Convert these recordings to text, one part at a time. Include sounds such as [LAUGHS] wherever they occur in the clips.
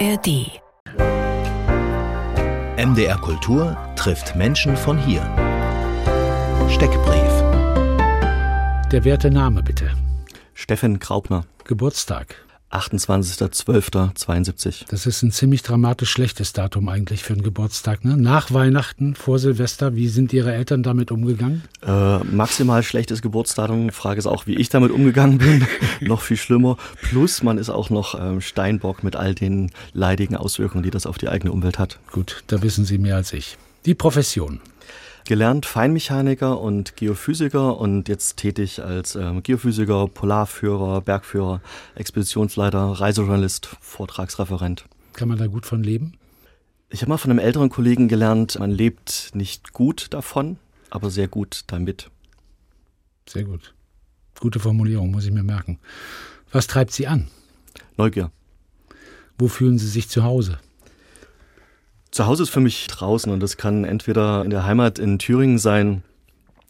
ARD. MDR Kultur trifft Menschen von hier. Steckbrief. Der werte Name bitte. Steffen Graupner, Geburtstag. 28.12.72. Das ist ein ziemlich dramatisch schlechtes Datum eigentlich für einen Geburtstag. Ne? Nach Weihnachten, vor Silvester, wie sind Ihre Eltern damit umgegangen? Äh, maximal schlechtes Geburtsdatum. Frage ist auch, wie ich damit umgegangen bin. [LAUGHS] noch viel schlimmer. Plus man ist auch noch ähm, Steinbock mit all den leidigen Auswirkungen, die das auf die eigene Umwelt hat. Gut, da wissen Sie mehr als ich. Die Profession. Gelernt Feinmechaniker und Geophysiker und jetzt tätig als ähm, Geophysiker, Polarführer, Bergführer, Expeditionsleiter, Reisejournalist, Vortragsreferent. Kann man da gut von leben? Ich habe mal von einem älteren Kollegen gelernt, man lebt nicht gut davon, aber sehr gut damit. Sehr gut. Gute Formulierung, muss ich mir merken. Was treibt Sie an? Neugier. Wo fühlen Sie sich zu Hause? Zu Hause ist für mich draußen und das kann entweder in der Heimat in Thüringen sein,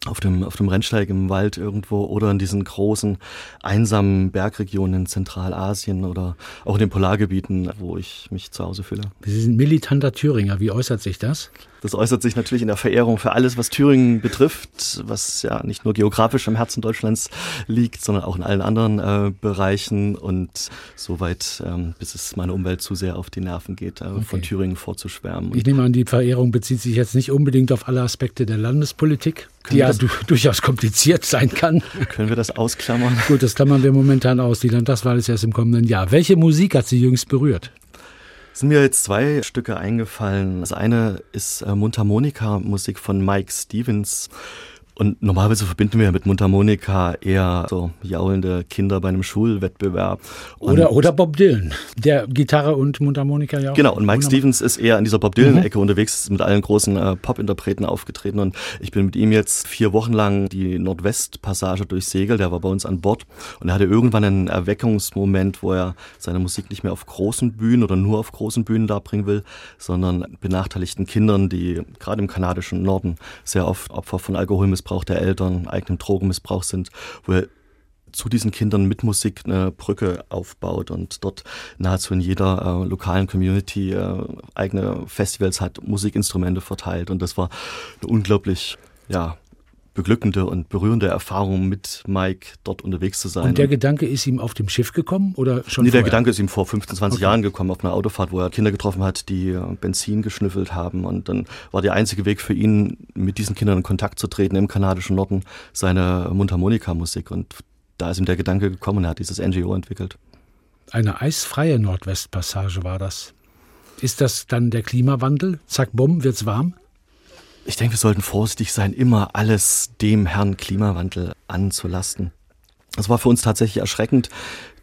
auf dem, auf dem Rennsteig im Wald irgendwo oder in diesen großen, einsamen Bergregionen in Zentralasien oder auch in den Polargebieten, wo ich mich zu Hause fühle. Sie sind militanter Thüringer. Wie äußert sich das? Das äußert sich natürlich in der Verehrung für alles, was Thüringen betrifft, was ja nicht nur geografisch im Herzen Deutschlands liegt, sondern auch in allen anderen äh, Bereichen und soweit, ähm, bis es meiner Umwelt zu sehr auf die Nerven geht, äh, okay. von Thüringen vorzuschwärmen. Ich nehme an, die Verehrung bezieht sich jetzt nicht unbedingt auf alle Aspekte der Landespolitik, die ja du durchaus kompliziert sein kann. Können wir das ausklammern? Gut, das klammern wir momentan aus. Die Landtagswahl ist erst im kommenden Jahr. Welche Musik hat Sie jüngst berührt? Es sind mir jetzt zwei Stücke eingefallen. Das eine ist äh, Mundharmonika-Musik von Mike Stevens. Und normalerweise verbinden wir mit Mundharmonika eher so jaulende Kinder bei einem Schulwettbewerb. Oder, oder Bob Dylan, der Gitarre und Mundharmonika ja auch. Genau, und Mike Stevens ist eher in dieser Bob Dylan-Ecke mhm. unterwegs, ist mit allen großen äh, Pop-Interpreten aufgetreten. Und ich bin mit ihm jetzt vier Wochen lang die Nordwestpassage durchsegelt. Der war bei uns an Bord und er hatte irgendwann einen Erweckungsmoment, wo er seine Musik nicht mehr auf großen Bühnen oder nur auf großen Bühnen darbringen will, sondern benachteiligten Kindern, die gerade im kanadischen Norden sehr oft Opfer von Alkoholmissbrauch Missbrauch der Eltern, eigenem Drogenmissbrauch sind, wo er zu diesen Kindern mit Musik eine Brücke aufbaut und dort nahezu in jeder äh, lokalen Community äh, eigene Festivals hat, Musikinstrumente verteilt. Und das war eine unglaublich, ja, beglückende und berührende Erfahrung mit Mike dort unterwegs zu sein. Und der Gedanke ist ihm auf dem Schiff gekommen oder schon Nee, vorher? der Gedanke ist ihm vor 15, 20 okay. Jahren gekommen auf einer Autofahrt, wo er Kinder getroffen hat, die äh, Benzin geschnüffelt haben und dann war der einzige Weg für ihn, mit diesen Kindern in Kontakt zu treten im kanadischen Norden, seine Mundharmonika-Musik und da ist ihm der Gedanke gekommen und er hat dieses NGO entwickelt. Eine eisfreie Nordwestpassage war das. Ist das dann der Klimawandel? Zack, bumm, wird's warm? Ich denke, wir sollten vorsichtig sein, immer alles dem Herrn Klimawandel anzulasten. Es war für uns tatsächlich erschreckend,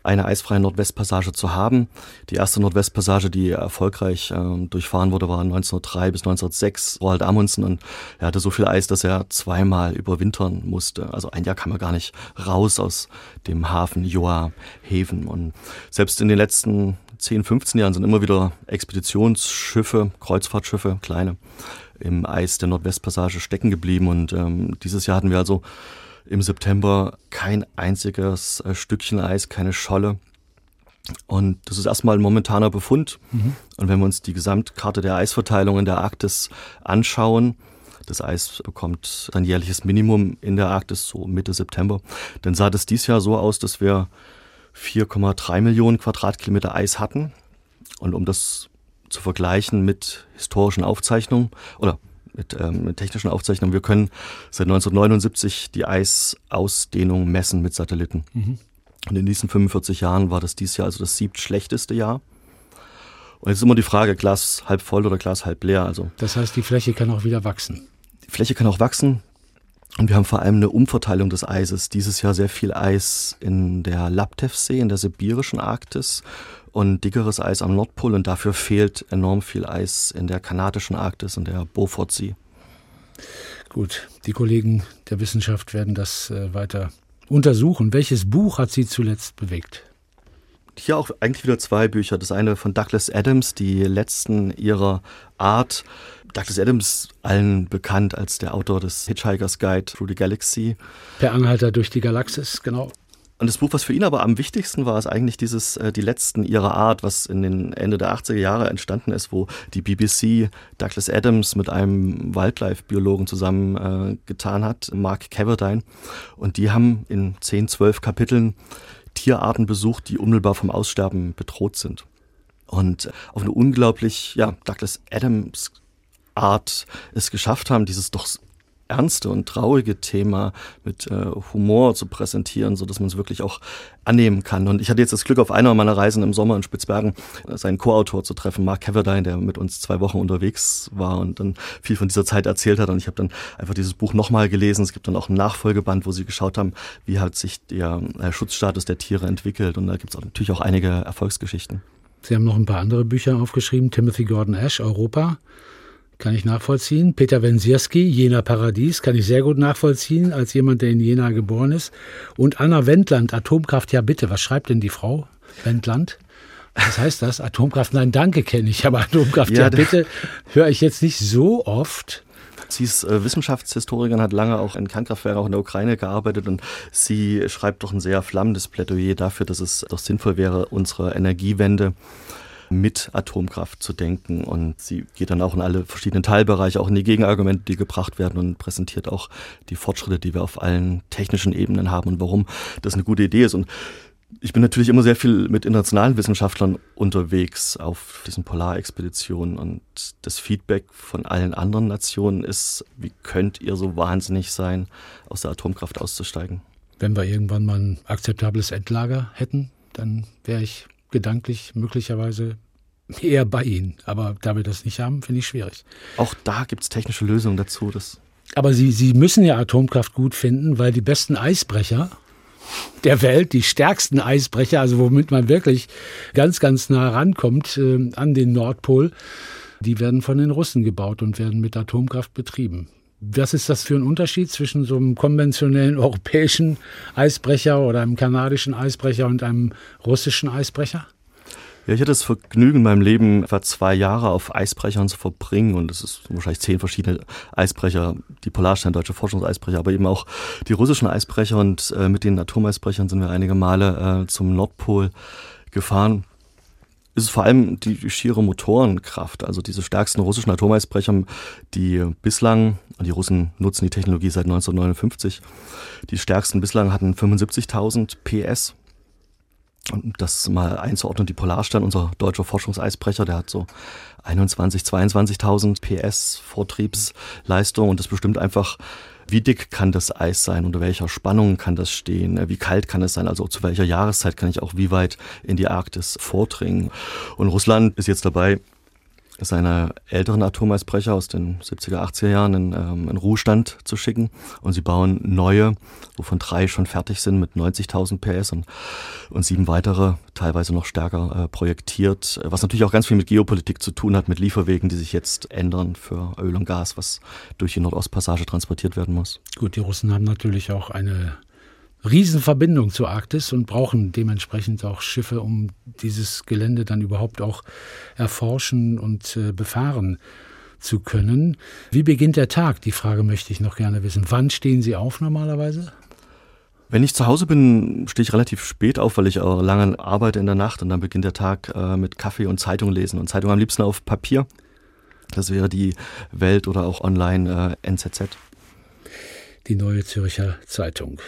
eine eisfreie Nordwestpassage zu haben. Die erste Nordwestpassage, die erfolgreich äh, durchfahren wurde, war 1903 bis 1906. Roald Amundsen und er hatte so viel Eis, dass er zweimal überwintern musste. Also ein Jahr kam er gar nicht raus aus dem Hafen Joa Haven. Und selbst in den letzten 10, 15 Jahren sind immer wieder Expeditionsschiffe, Kreuzfahrtschiffe, kleine, im Eis der Nordwestpassage stecken geblieben. Und ähm, dieses Jahr hatten wir also im September kein einziges äh, Stückchen Eis, keine Scholle. Und das ist erstmal ein momentaner Befund. Mhm. Und wenn wir uns die Gesamtkarte der Eisverteilung in der Arktis anschauen, das Eis bekommt ein jährliches Minimum in der Arktis, so Mitte September, dann sah das dies Jahr so aus, dass wir 4,3 Millionen Quadratkilometer Eis hatten. Und um das zu vergleichen mit historischen Aufzeichnungen oder mit, ähm, mit technischen Aufzeichnungen. Wir können seit 1979 die Eisausdehnung messen mit Satelliten. Mhm. Und in diesen 45 Jahren war das dieses Jahr also das siebtschlechteste Jahr. Und jetzt ist immer die Frage, Glas halb voll oder Glas halb leer. Also das heißt, die Fläche kann auch wieder wachsen. Die Fläche kann auch wachsen. Und wir haben vor allem eine Umverteilung des Eises. Dieses Jahr sehr viel Eis in der Laptevsee, in der sibirischen Arktis und dickeres Eis am Nordpol und dafür fehlt enorm viel Eis in der kanadischen Arktis und der Beaufortsee. Gut, die Kollegen der Wissenschaft werden das äh, weiter untersuchen. Welches Buch hat Sie zuletzt bewegt? Hier auch eigentlich wieder zwei Bücher. Das eine von Douglas Adams, die letzten ihrer Art. Douglas Adams, allen bekannt als der Autor des Hitchhiker's Guide Through the Galaxy. Per Anhalter durch die Galaxis, genau. Und das Buch, was für ihn aber am wichtigsten war, ist eigentlich dieses äh, Die letzten ihrer Art, was in den Ende der 80er Jahre entstanden ist, wo die BBC Douglas Adams mit einem Wildlife-Biologen zusammen äh, getan hat, Mark Caverdine. Und die haben in 10, 12 Kapiteln Tierarten besucht, die unmittelbar vom Aussterben bedroht sind. Und auf eine unglaublich, ja, Douglas Adams Art es geschafft haben, dieses doch ernste und traurige Thema mit äh, Humor zu präsentieren, so dass man es wirklich auch annehmen kann. Und ich hatte jetzt das Glück, auf einer meiner Reisen im Sommer in Spitzbergen äh, seinen Co-Autor zu treffen, Mark Caverdine, der mit uns zwei Wochen unterwegs war und dann viel von dieser Zeit erzählt hat. Und ich habe dann einfach dieses Buch nochmal gelesen. Es gibt dann auch ein Nachfolgeband, wo sie geschaut haben, wie hat sich der äh, Schutzstatus der Tiere entwickelt. Und da gibt es natürlich auch einige Erfolgsgeschichten. Sie haben noch ein paar andere Bücher aufgeschrieben. Timothy Gordon Ash, Europa kann ich nachvollziehen. Peter Wensierski, Jena Paradies, kann ich sehr gut nachvollziehen, als jemand, der in Jena geboren ist. Und Anna Wendland, Atomkraft, ja bitte, was schreibt denn die Frau Wendland? Was heißt das? Atomkraft, nein, danke kenne ich, aber Atomkraft, ja, ja bitte, höre ich jetzt nicht so oft. Sie ist äh, Wissenschaftshistorikerin, hat lange auch in Kernkraftwerken auch in der Ukraine gearbeitet und sie schreibt doch ein sehr flammendes Plädoyer dafür, dass es doch sinnvoll wäre, unsere Energiewende mit Atomkraft zu denken. Und sie geht dann auch in alle verschiedenen Teilbereiche, auch in die Gegenargumente, die gebracht werden und präsentiert auch die Fortschritte, die wir auf allen technischen Ebenen haben und warum das eine gute Idee ist. Und ich bin natürlich immer sehr viel mit internationalen Wissenschaftlern unterwegs auf diesen Polarexpeditionen und das Feedback von allen anderen Nationen ist, wie könnt ihr so wahnsinnig sein, aus der Atomkraft auszusteigen? Wenn wir irgendwann mal ein akzeptables Endlager hätten, dann wäre ich gedanklich möglicherweise eher bei Ihnen. Aber da wir das nicht haben, finde ich schwierig. Auch da gibt es technische Lösungen dazu. Das Aber Sie, Sie müssen ja Atomkraft gut finden, weil die besten Eisbrecher der Welt, die stärksten Eisbrecher, also womit man wirklich ganz, ganz nah rankommt äh, an den Nordpol, die werden von den Russen gebaut und werden mit Atomkraft betrieben. Was ist das für ein Unterschied zwischen so einem konventionellen [LAUGHS] europäischen Eisbrecher oder einem kanadischen Eisbrecher und einem russischen Eisbrecher? Ja, ich hatte das Vergnügen, in meinem Leben etwa zwei Jahre auf Eisbrechern zu verbringen. Und es ist wahrscheinlich zehn verschiedene Eisbrecher, die Polarstein, deutsche Forschungseisbrecher, aber eben auch die russischen Eisbrecher. Und äh, mit den Atomeisbrechern sind wir einige Male äh, zum Nordpol gefahren ist es vor allem die schiere Motorenkraft, also diese stärksten russischen Atomeisbrecher, die bislang, die Russen nutzen die Technologie seit 1959, die stärksten bislang hatten 75.000 PS. Und das mal einzuordnen, die Polarstern, unser deutscher Forschungseisbrecher, der hat so 21, 22.000 PS Vortriebsleistung und das bestimmt einfach wie dick kann das Eis sein, unter welcher Spannung kann das stehen, wie kalt kann es sein, also zu welcher Jahreszeit kann ich auch wie weit in die Arktis vordringen. Und Russland ist jetzt dabei, seine älteren Atomeisbrecher aus den 70er, 80er Jahren in, ähm, in Ruhestand zu schicken. Und sie bauen neue, wovon drei schon fertig sind mit 90.000 PS und, und sieben weitere, teilweise noch stärker äh, projektiert. Was natürlich auch ganz viel mit Geopolitik zu tun hat, mit Lieferwegen, die sich jetzt ändern für Öl und Gas, was durch die Nordostpassage transportiert werden muss. Gut, die Russen haben natürlich auch eine Riesenverbindung zur Arktis und brauchen dementsprechend auch Schiffe, um dieses Gelände dann überhaupt auch erforschen und äh, befahren zu können. Wie beginnt der Tag? Die Frage möchte ich noch gerne wissen. Wann stehen Sie auf normalerweise? Wenn ich zu Hause bin, stehe ich relativ spät auf, weil ich auch lange arbeite in der Nacht und dann beginnt der Tag äh, mit Kaffee und Zeitung lesen und Zeitung am liebsten auf Papier. Das wäre die Welt oder auch online äh, NZZ. Die Neue Zürcher Zeitung.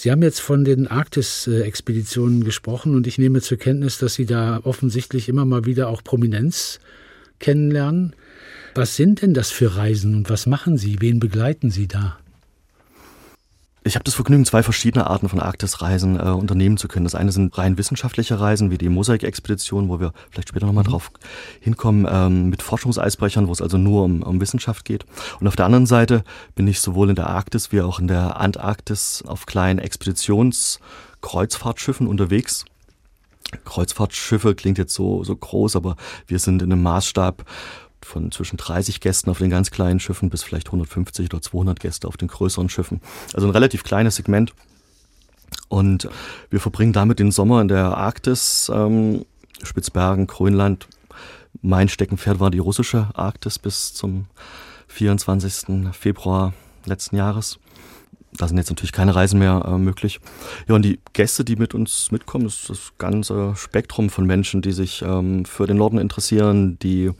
Sie haben jetzt von den Arktis-Expeditionen gesprochen und ich nehme zur Kenntnis, dass Sie da offensichtlich immer mal wieder auch Prominenz kennenlernen. Was sind denn das für Reisen und was machen Sie? Wen begleiten Sie da? Ich habe das Vergnügen, zwei verschiedene Arten von Arktisreisen äh, unternehmen zu können. Das eine sind rein wissenschaftliche Reisen, wie die Mosaik-Expedition, wo wir vielleicht später nochmal mhm. drauf hinkommen, ähm, mit Forschungseisbrechern, wo es also nur um, um Wissenschaft geht. Und auf der anderen Seite bin ich sowohl in der Arktis wie auch in der Antarktis auf kleinen Expeditionskreuzfahrtschiffen unterwegs. Kreuzfahrtschiffe klingt jetzt so, so groß, aber wir sind in einem Maßstab von zwischen 30 Gästen auf den ganz kleinen Schiffen bis vielleicht 150 oder 200 Gäste auf den größeren Schiffen. Also ein relativ kleines Segment. Und wir verbringen damit den Sommer in der Arktis, ähm, Spitzbergen, Grönland. Mein Steckenpferd war die russische Arktis bis zum 24. Februar letzten Jahres. Da sind jetzt natürlich keine Reisen mehr äh, möglich. Ja, und die Gäste, die mit uns mitkommen, ist das ganze Spektrum von Menschen, die sich ähm, für den Norden interessieren, die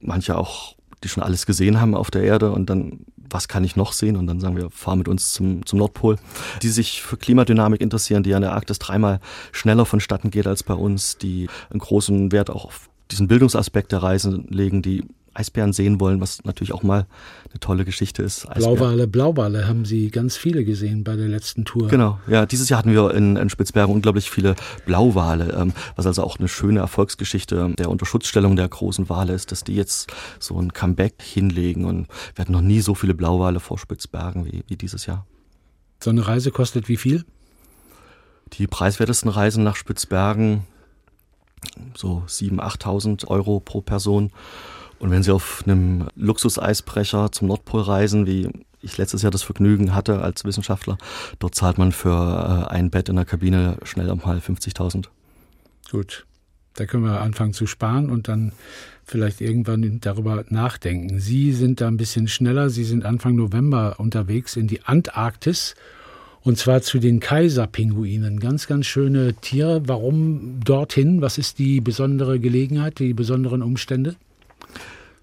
manche auch, die schon alles gesehen haben auf der Erde und dann, was kann ich noch sehen? Und dann sagen wir, fahr mit uns zum, zum Nordpol. Die sich für Klimadynamik interessieren, die an der Arktis dreimal schneller vonstatten geht als bei uns, die einen großen Wert auch auf diesen Bildungsaspekt der Reise legen, die Eisbären sehen wollen, was natürlich auch mal eine tolle Geschichte ist. Eisbären. Blauwale, Blauwale haben Sie ganz viele gesehen bei der letzten Tour. Genau, ja, dieses Jahr hatten wir in, in Spitzbergen unglaublich viele Blauwale, ähm, was also auch eine schöne Erfolgsgeschichte der Unterschutzstellung der großen Wale ist, dass die jetzt so ein Comeback hinlegen und wir hatten noch nie so viele Blauwale vor Spitzbergen wie, wie dieses Jahr. So eine Reise kostet wie viel? Die preiswertesten Reisen nach Spitzbergen so 7.000, 8.000 Euro pro Person. Und wenn Sie auf einem Luxuseisbrecher zum Nordpol reisen, wie ich letztes Jahr das Vergnügen hatte als Wissenschaftler, dort zahlt man für äh, ein Bett in der Kabine schnell mal 50.000. Gut, da können wir anfangen zu sparen und dann vielleicht irgendwann darüber nachdenken. Sie sind da ein bisschen schneller. Sie sind Anfang November unterwegs in die Antarktis und zwar zu den Kaiserpinguinen. Ganz, ganz schöne Tiere. Warum dorthin? Was ist die besondere Gelegenheit, die besonderen Umstände?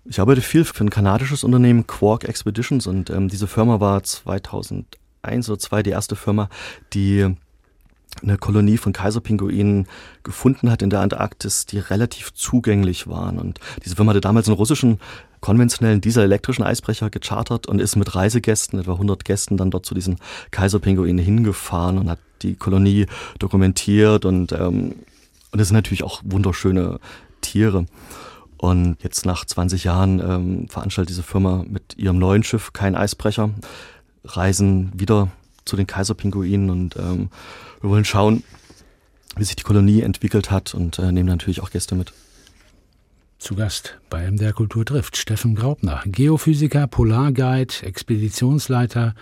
Ich arbeite viel für ein kanadisches Unternehmen, Quark Expeditions, und ähm, diese Firma war 2001 oder 2002 die erste Firma, die eine Kolonie von Kaiserpinguinen gefunden hat in der Antarktis, die relativ zugänglich waren. Und diese Firma hatte damals einen russischen konventionellen dieselelektrischen Eisbrecher gechartert und ist mit Reisegästen, etwa 100 Gästen, dann dort zu diesen Kaiserpinguinen hingefahren und hat die Kolonie dokumentiert und ähm, und es sind natürlich auch wunderschöne Tiere. Und jetzt nach 20 Jahren ähm, veranstaltet diese Firma mit ihrem neuen Schiff kein Eisbrecher, reisen wieder zu den Kaiserpinguinen und ähm, wir wollen schauen, wie sich die Kolonie entwickelt hat und äh, nehmen natürlich auch Gäste mit. Zu Gast bei MDR Kultur trifft Steffen Graubner, Geophysiker, Polarguide, Expeditionsleiter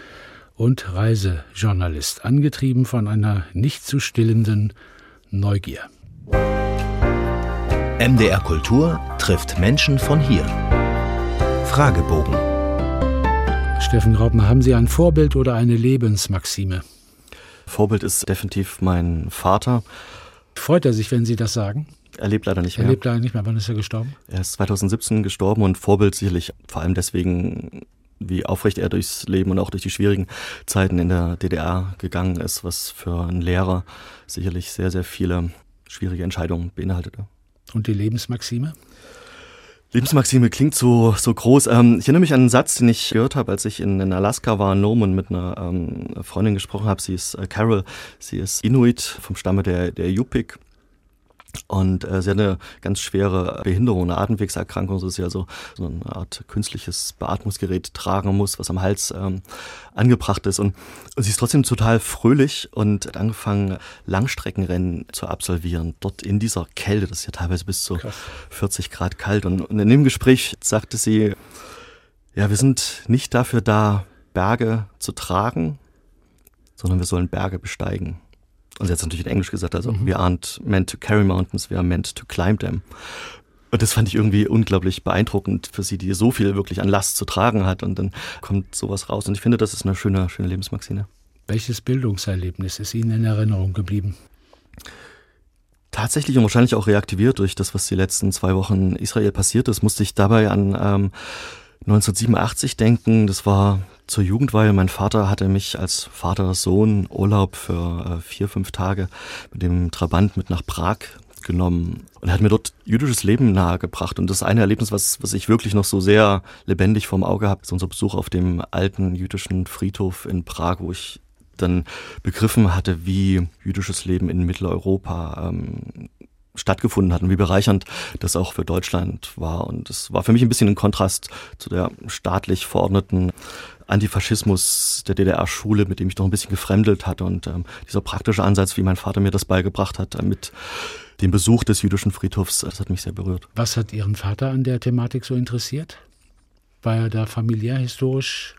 und Reisejournalist, angetrieben von einer nicht zu stillenden Neugier. MDR Kultur trifft Menschen von hier. Fragebogen. Steffen Graubner, haben Sie ein Vorbild oder eine Lebensmaxime? Vorbild ist definitiv mein Vater. Freut er sich, wenn Sie das sagen? Er lebt leider nicht mehr. Er lebt leider nicht mehr. Wann ist er gestorben? Er ist 2017 gestorben und Vorbild sicherlich vor allem deswegen, wie aufrecht er durchs Leben und auch durch die schwierigen Zeiten in der DDR gegangen ist, was für einen Lehrer sicherlich sehr, sehr viele schwierige Entscheidungen beinhaltete. Und die Lebensmaxime? Lebensmaxime klingt so, so groß. Ähm, ich erinnere mich an einen Satz, den ich gehört habe, als ich in, in Alaska war, in und mit einer ähm, Freundin gesprochen habe. Sie ist äh, Carol, sie ist Inuit vom Stamme der, der Yupik. Und äh, sie hat eine ganz schwere Behinderung, eine Atemwegserkrankung, so dass sie also so eine Art künstliches Beatmungsgerät tragen muss, was am Hals ähm, angebracht ist. Und, und sie ist trotzdem total fröhlich und hat angefangen, Langstreckenrennen zu absolvieren. Dort in dieser Kälte, das ist ja teilweise bis zu Krass. 40 Grad kalt. Und, und in dem Gespräch sagte sie, ja, wir sind nicht dafür da, Berge zu tragen, sondern wir sollen Berge besteigen. Und sie hat es natürlich in Englisch gesagt, also mhm. we aren't meant to carry mountains, we are meant to climb them. Und das fand ich irgendwie unglaublich beeindruckend für sie, die so viel wirklich an Last zu tragen hat. Und dann kommt sowas raus. Und ich finde, das ist eine schöne, schöne Lebensmaxime. Welches Bildungserlebnis ist Ihnen in Erinnerung geblieben? Tatsächlich und wahrscheinlich auch reaktiviert durch das, was die letzten zwei Wochen in Israel passiert ist, musste ich dabei an ähm, 1987 denken. Das war zur Jugendweihe. Mein Vater hatte mich als Vater-Sohn Urlaub für äh, vier, fünf Tage mit dem Trabant mit nach Prag genommen und hat mir dort jüdisches Leben nahegebracht. Und das eine Erlebnis, was, was ich wirklich noch so sehr lebendig vorm Auge habe, ist unser Besuch auf dem alten jüdischen Friedhof in Prag, wo ich dann begriffen hatte, wie jüdisches Leben in Mitteleuropa ähm, stattgefunden hat und wie bereichernd das auch für Deutschland war. Und es war für mich ein bisschen ein Kontrast zu der staatlich verordneten Antifaschismus der DDR-Schule, mit dem ich doch ein bisschen gefremdelt hatte. Und ähm, dieser praktische Ansatz, wie mein Vater mir das beigebracht hat, äh, mit dem Besuch des jüdischen Friedhofs, das hat mich sehr berührt. Was hat Ihren Vater an der Thematik so interessiert? War er da familiär, historisch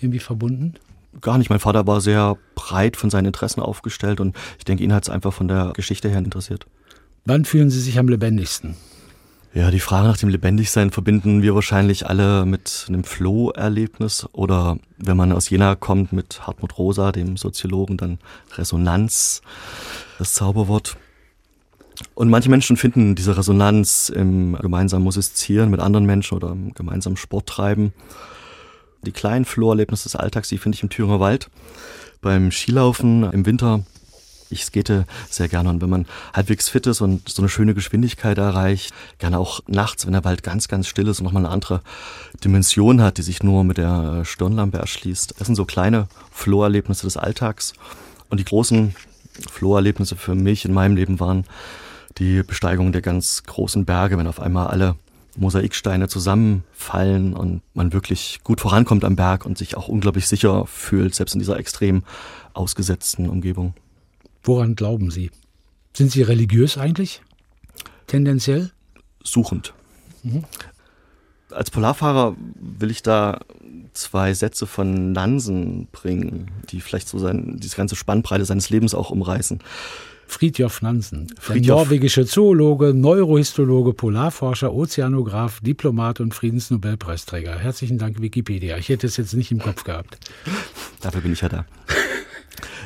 irgendwie verbunden? Gar nicht. Mein Vater war sehr breit von seinen Interessen aufgestellt und ich denke, ihn hat es einfach von der Geschichte her interessiert. Wann fühlen Sie sich am lebendigsten? Ja, die Frage nach dem Lebendigsein verbinden wir wahrscheinlich alle mit einem Flow-Erlebnis oder wenn man aus Jena kommt mit Hartmut Rosa, dem Soziologen, dann Resonanz, das Zauberwort. Und manche Menschen finden diese Resonanz im gemeinsamen Musizieren mit anderen Menschen oder im gemeinsamen Sport treiben. Die kleinen Flow-Erlebnisse des Alltags, die finde ich im Thüringer Wald. Beim Skilaufen im Winter ich skate sehr gerne und wenn man halbwegs fit ist und so eine schöne Geschwindigkeit erreicht, gerne auch nachts, wenn der Wald ganz, ganz still ist und nochmal eine andere Dimension hat, die sich nur mit der Stirnlampe erschließt. Das sind so kleine Flow-Erlebnisse des Alltags. Und die großen Flow-Erlebnisse für mich in meinem Leben waren die Besteigung der ganz großen Berge, wenn auf einmal alle Mosaiksteine zusammenfallen und man wirklich gut vorankommt am Berg und sich auch unglaublich sicher fühlt, selbst in dieser extrem ausgesetzten Umgebung. Woran glauben Sie? Sind Sie religiös eigentlich? Tendenziell? Suchend. Mhm. Als Polarfahrer will ich da zwei Sätze von Nansen bringen, die vielleicht so sein, diese ganze Spannbreite seines Lebens auch umreißen. Friedjof Nansen, Friedjof. der norwegische Zoologe, Neurohistologe, Polarforscher, Ozeanograf, Diplomat und Friedensnobelpreisträger. Herzlichen Dank, Wikipedia. Ich hätte es jetzt nicht im Kopf gehabt. Dafür bin ich ja da.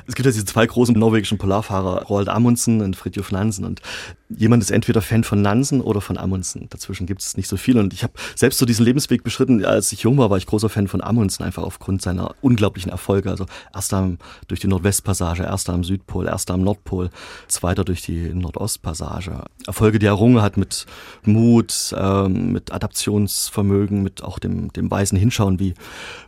Es gibt ja diese zwei großen norwegischen Polarfahrer, Roald Amundsen und Fridtjof Nansen. Und jemand ist entweder Fan von Nansen oder von Amundsen. Dazwischen gibt es nicht so viel. Und ich habe selbst so diesen Lebensweg beschritten. Als ich jung war, war ich großer Fan von Amundsen, einfach aufgrund seiner unglaublichen Erfolge. Also erster durch die Nordwestpassage, erster am Südpol, erster am Nordpol, zweiter durch die Nordostpassage. Erfolge, die er errungen hat mit Mut, ähm, mit Adaptionsvermögen, mit auch dem, dem weisen Hinschauen, wie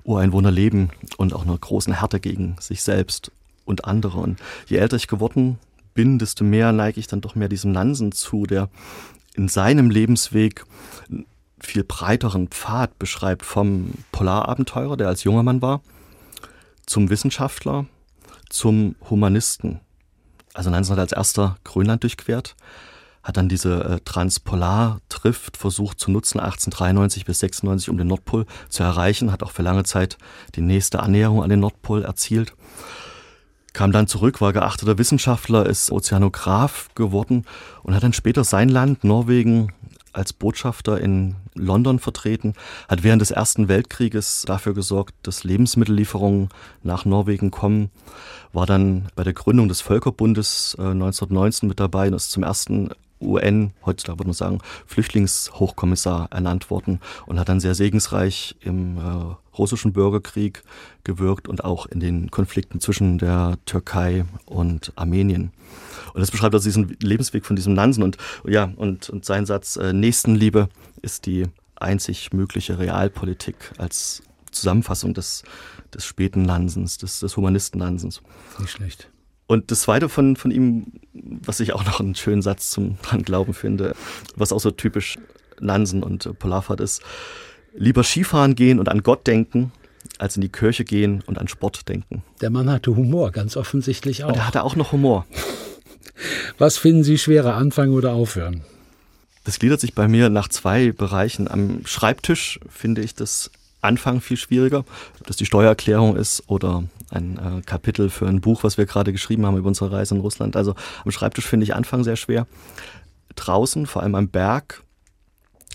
Ureinwohner leben und auch einer großen Härte gegen sich selbst und andere. Und je älter ich geworden bin, desto mehr neige ich dann doch mehr diesem Nansen zu, der in seinem Lebensweg viel breiteren Pfad beschreibt vom Polarabenteurer, der als junger Mann war, zum Wissenschaftler, zum Humanisten. Also Nansen hat als erster Grönland durchquert, hat dann diese äh, Transpolar-Trift versucht zu nutzen, 1893 bis 96, um den Nordpol zu erreichen, hat auch für lange Zeit die nächste Annäherung an den Nordpol erzielt kam dann zurück, war geachteter Wissenschaftler, ist Ozeanograf geworden und hat dann später sein Land, Norwegen, als Botschafter in London vertreten, hat während des Ersten Weltkrieges dafür gesorgt, dass Lebensmittellieferungen nach Norwegen kommen, war dann bei der Gründung des Völkerbundes 1919 äh, mit dabei und ist zum ersten UN, heutzutage würde man sagen, Flüchtlingshochkommissar ernannt worden und hat dann sehr segensreich im äh, russischen Bürgerkrieg gewirkt und auch in den Konflikten zwischen der Türkei und Armenien. Und das beschreibt also diesen Lebensweg von diesem Nansen und ja, und, und sein Satz, äh, Nächstenliebe ist die einzig mögliche Realpolitik als Zusammenfassung des, des späten Nansens, des, des Humanisten Nansens. Nicht schlecht. Und das zweite von, von ihm, was ich auch noch einen schönen Satz zum [LAUGHS] dran glauben finde, was auch so typisch Nansen und Polarfahrt ist, lieber Skifahren gehen und an Gott denken, als in die Kirche gehen und an Sport denken. Der Mann hatte Humor, ganz offensichtlich auch. Und er hatte auch noch Humor. Was finden Sie schwerer, anfangen oder aufhören? Das gliedert sich bei mir nach zwei Bereichen. Am Schreibtisch finde ich das Anfang viel schwieriger, ob das die Steuererklärung ist oder ein äh, Kapitel für ein Buch, was wir gerade geschrieben haben über unsere Reise in Russland. Also am Schreibtisch finde ich Anfang sehr schwer. Draußen, vor allem am Berg,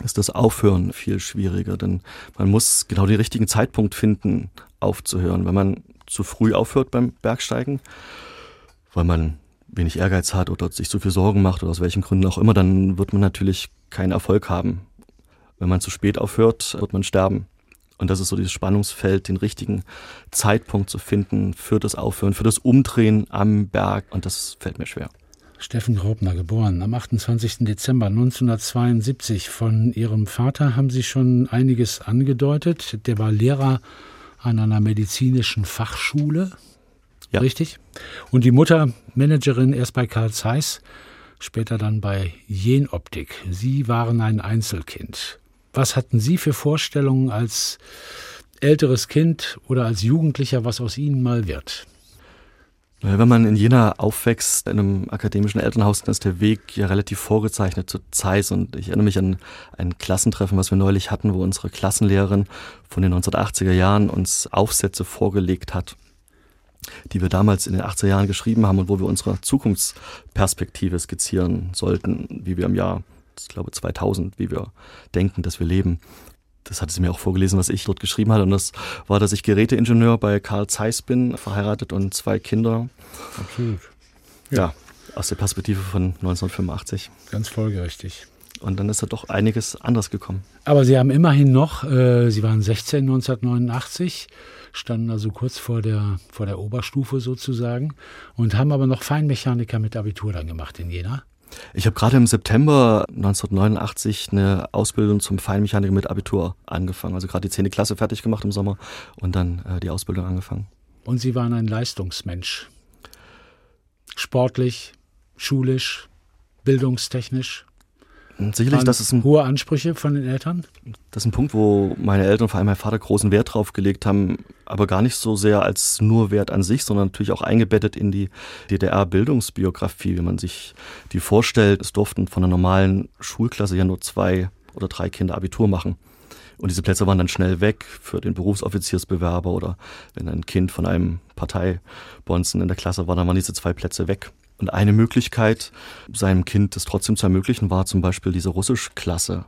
ist das Aufhören viel schwieriger, denn man muss genau den richtigen Zeitpunkt finden, aufzuhören. Wenn man zu früh aufhört beim Bergsteigen, weil man wenig Ehrgeiz hat oder sich zu viel Sorgen macht oder aus welchen Gründen auch immer, dann wird man natürlich keinen Erfolg haben. Wenn man zu spät aufhört, wird man sterben. Und das ist so dieses Spannungsfeld, den richtigen Zeitpunkt zu finden für das Aufhören, für das Umdrehen am Berg. Und das fällt mir schwer. Steffen Graubner, geboren am 28. Dezember 1972. Von Ihrem Vater haben Sie schon einiges angedeutet. Der war Lehrer an einer medizinischen Fachschule. Ja. Richtig? Und die Mutter Managerin erst bei Karl Zeiss, später dann bei Jenoptik. Sie waren ein Einzelkind. Was hatten Sie für Vorstellungen als älteres Kind oder als Jugendlicher, was aus Ihnen mal wird? Wenn man in Jena aufwächst, in einem akademischen Elternhaus, dann ist der Weg ja relativ vorgezeichnet zur Zeiss. Und ich erinnere mich an ein Klassentreffen, was wir neulich hatten, wo unsere Klassenlehrerin von den 1980er Jahren uns Aufsätze vorgelegt hat, die wir damals in den 80er Jahren geschrieben haben und wo wir unsere Zukunftsperspektive skizzieren sollten, wie wir im Jahr ich glaube 2000, wie wir denken, dass wir leben. Das hatte sie mir auch vorgelesen, was ich dort geschrieben hatte. Und das war, dass ich Geräteingenieur bei Karl Zeiss bin, verheiratet und zwei Kinder. Absolut. Ja, ja aus der Perspektive von 1985. Ganz folgerichtig. Und dann ist da doch einiges anders gekommen. Aber Sie haben immerhin noch, äh, Sie waren 16 1989, standen also kurz vor der, vor der Oberstufe sozusagen und haben aber noch Feinmechaniker mit Abitur dann gemacht in Jena. Ich habe gerade im September 1989 eine Ausbildung zum Feinmechaniker mit Abitur angefangen. Also gerade die 10. Klasse fertig gemacht im Sommer und dann äh, die Ausbildung angefangen. Und Sie waren ein Leistungsmensch. Sportlich, schulisch, bildungstechnisch. Sicherlich, das ist ein hohe Ansprüche von den Eltern. Das ist ein Punkt, wo meine Eltern, vor allem mein Vater, großen Wert drauf gelegt haben, aber gar nicht so sehr als nur Wert an sich, sondern natürlich auch eingebettet in die DDR-Bildungsbiografie, wie man sich die vorstellt. Es durften von einer normalen Schulklasse ja nur zwei oder drei Kinder Abitur machen. Und diese Plätze waren dann schnell weg für den Berufsoffiziersbewerber oder wenn ein Kind von einem Parteibonzen in der Klasse war, dann waren diese zwei Plätze weg. Und eine Möglichkeit, seinem Kind das trotzdem zu ermöglichen, war zum Beispiel diese Russischklasse.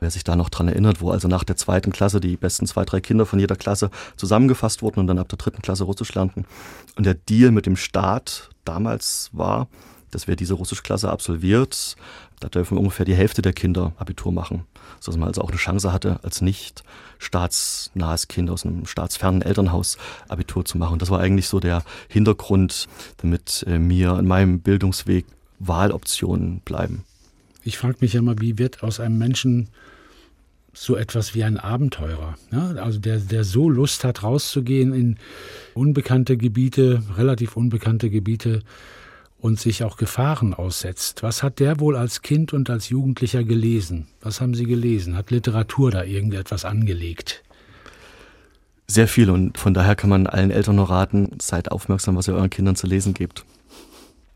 Wer sich da noch dran erinnert, wo also nach der zweiten Klasse die besten zwei, drei Kinder von jeder Klasse zusammengefasst wurden und dann ab der dritten Klasse Russisch lernten. Und der Deal mit dem Staat damals war, dass wer diese Russischklasse absolviert, da dürfen ungefähr die Hälfte der Kinder Abitur machen, sodass man also auch eine Chance hatte, als nicht staatsnahes Kind aus einem staatsfernen Elternhaus Abitur zu machen. Das war eigentlich so der Hintergrund, damit äh, mir in meinem Bildungsweg Wahloptionen bleiben. Ich frage mich ja immer, wie wird aus einem Menschen so etwas wie ein Abenteurer. Ja? Also der, der so Lust hat, rauszugehen in unbekannte Gebiete, relativ unbekannte Gebiete, und sich auch Gefahren aussetzt. Was hat der wohl als Kind und als Jugendlicher gelesen? Was haben Sie gelesen? Hat Literatur da irgendetwas angelegt? Sehr viel und von daher kann man allen Eltern nur raten, seid aufmerksam, was ihr euren Kindern zu lesen gebt.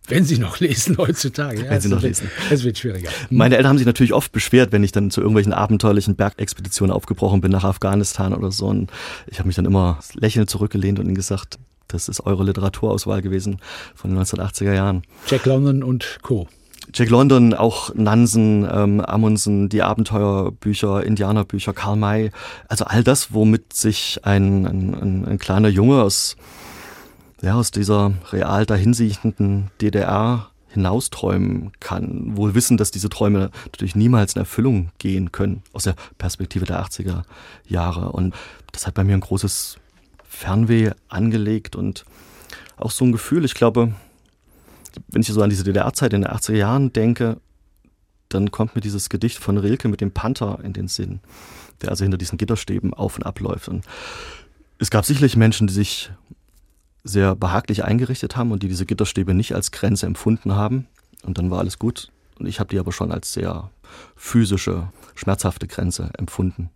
Wenn sie noch lesen [LAUGHS] heutzutage. Ja, wenn sie noch lesen. Es wird schwieriger. Meine Eltern haben sich natürlich oft beschwert, wenn ich dann zu irgendwelchen abenteuerlichen Bergexpeditionen aufgebrochen bin nach Afghanistan oder so. Und ich habe mich dann immer lächelnd zurückgelehnt und ihnen gesagt, das ist eure Literaturauswahl gewesen von den 1980er Jahren. Jack London und Co. Jack London, auch Nansen, ähm, Amundsen, die Abenteuerbücher, Indianerbücher, Karl May. Also all das, womit sich ein, ein, ein kleiner Junge aus, ja, aus dieser real dahinsichtenden DDR hinausträumen kann. Wohl wissen, dass diese Träume natürlich niemals in Erfüllung gehen können, aus der Perspektive der 80er Jahre. Und das hat bei mir ein großes Fernweh angelegt und auch so ein Gefühl, ich glaube, wenn ich so an diese DDR-Zeit in den 80er Jahren denke, dann kommt mir dieses Gedicht von Rilke mit dem Panther in den Sinn, der also hinter diesen Gitterstäben auf und abläuft. Und es gab sicherlich Menschen, die sich sehr behaglich eingerichtet haben und die diese Gitterstäbe nicht als Grenze empfunden haben. Und dann war alles gut. Und ich habe die aber schon als sehr physische, schmerzhafte Grenze empfunden.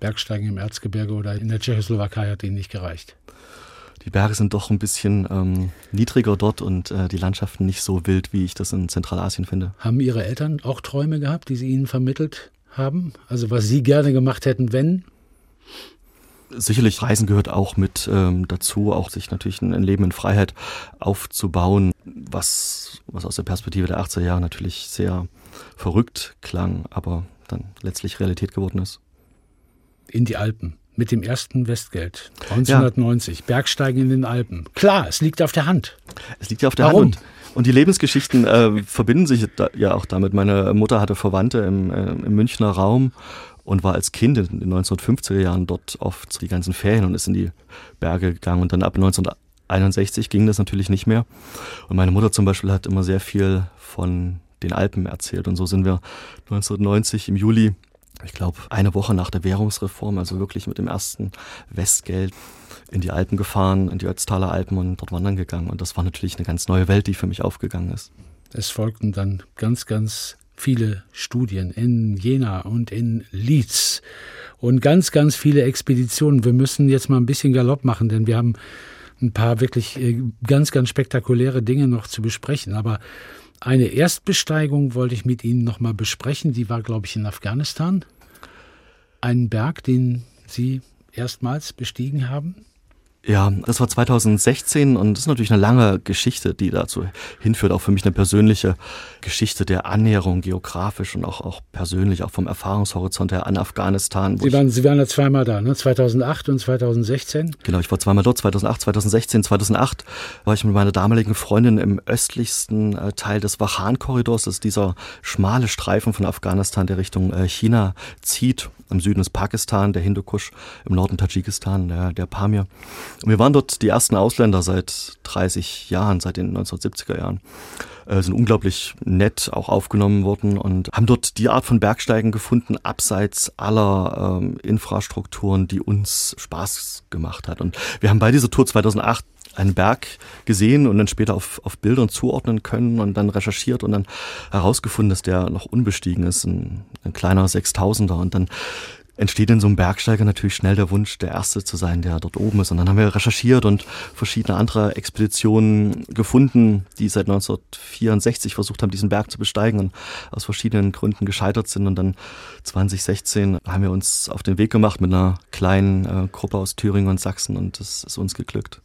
Bergsteigen im Erzgebirge oder in der Tschechoslowakei hat ihnen nicht gereicht. Die Berge sind doch ein bisschen ähm, niedriger dort und äh, die Landschaften nicht so wild, wie ich das in Zentralasien finde. Haben Ihre Eltern auch Träume gehabt, die Sie Ihnen vermittelt haben? Also was Sie gerne gemacht hätten, wenn? Sicherlich Reisen gehört auch mit ähm, dazu, auch sich natürlich ein, Leben in Freiheit aufzubauen, was, was aus der Perspektive der 80er Jahre natürlich sehr verrückt klang, aber dann letztlich Realität geworden ist in die Alpen mit dem ersten Westgeld 1990. Ja. Bergsteigen in den Alpen. Klar, es liegt auf der Hand. Es liegt ja auf der Warum? Hand. Und die Lebensgeschichten äh, verbinden sich da, ja auch damit. Meine Mutter hatte Verwandte im, äh, im Münchner Raum und war als Kind in den 1950er Jahren dort oft die ganzen Ferien und ist in die Berge gegangen. Und dann ab 1961 ging das natürlich nicht mehr. Und meine Mutter zum Beispiel hat immer sehr viel von den Alpen erzählt. Und so sind wir 1990 im Juli ich glaube, eine Woche nach der Währungsreform, also wirklich mit dem ersten Westgeld in die Alpen gefahren, in die Ötztaler Alpen und dort wandern gegangen. Und das war natürlich eine ganz neue Welt, die für mich aufgegangen ist. Es folgten dann ganz, ganz viele Studien in Jena und in Leeds und ganz, ganz viele Expeditionen. Wir müssen jetzt mal ein bisschen Galopp machen, denn wir haben ein paar wirklich äh, ganz, ganz spektakuläre Dinge noch zu besprechen. Aber eine Erstbesteigung wollte ich mit Ihnen noch mal besprechen. Die war, glaube ich, in Afghanistan. Ein Berg, den Sie erstmals bestiegen haben? Ja, das war 2016 und das ist natürlich eine lange Geschichte, die dazu hinführt, auch für mich eine persönliche Geschichte der Annäherung geografisch und auch, auch persönlich, auch vom Erfahrungshorizont her an Afghanistan. Sie waren, Sie waren ja zweimal da, ne? 2008 und 2016? Genau, ich war zweimal dort, 2008, 2016. 2008 war ich mit meiner damaligen Freundin im östlichsten äh, Teil des Wachan-Korridors, das ist dieser schmale Streifen von Afghanistan, der Richtung äh, China zieht. Im Süden ist Pakistan, der Hindukusch, im Norden Tadschikistan, der, der Pamir. Und wir waren dort die ersten Ausländer seit 30 Jahren, seit den 1970er Jahren. Äh, sind unglaublich nett auch aufgenommen worden und haben dort die Art von Bergsteigen gefunden, abseits aller ähm, Infrastrukturen, die uns Spaß gemacht hat. Und wir haben bei dieser Tour 2008 einen Berg gesehen und dann später auf, auf Bildern zuordnen können und dann recherchiert und dann herausgefunden, dass der noch unbestiegen ist, ein, ein kleiner Sechstausender. Und dann entsteht in so einem Bergsteiger natürlich schnell der Wunsch, der Erste zu sein, der dort oben ist. Und dann haben wir recherchiert und verschiedene andere Expeditionen gefunden, die seit 1964 versucht haben, diesen Berg zu besteigen und aus verschiedenen Gründen gescheitert sind. Und dann 2016 haben wir uns auf den Weg gemacht mit einer kleinen äh, Gruppe aus Thüringen und Sachsen und das ist uns geglückt.